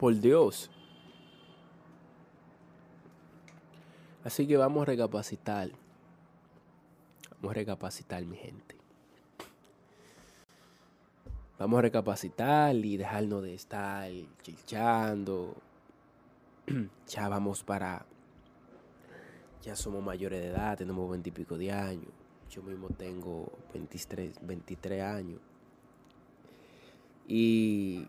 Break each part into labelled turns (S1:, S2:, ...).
S1: Por Dios. Así que vamos a recapacitar. Vamos a recapacitar, mi gente. Vamos a recapacitar y dejarnos de estar chilchando. ya vamos para. Ya somos mayores de edad, tenemos veintipico de años. Yo mismo tengo 23, 23 años. Y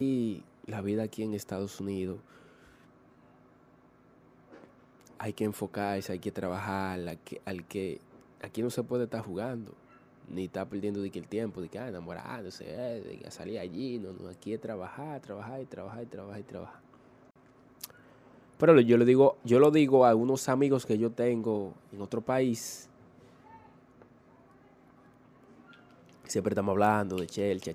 S1: Y la vida aquí en Estados Unidos hay que enfocarse, hay que trabajar, al que, aquí no se puede estar jugando, ni estar perdiendo de que el tiempo, de que ah, enamorándose, eh, de que salir allí, no, no, aquí es trabajar, trabajar y trabajar y trabajar y trabajar. Pero yo le digo, yo lo digo a unos amigos que yo tengo en otro país. Siempre estamos hablando de Chelsea,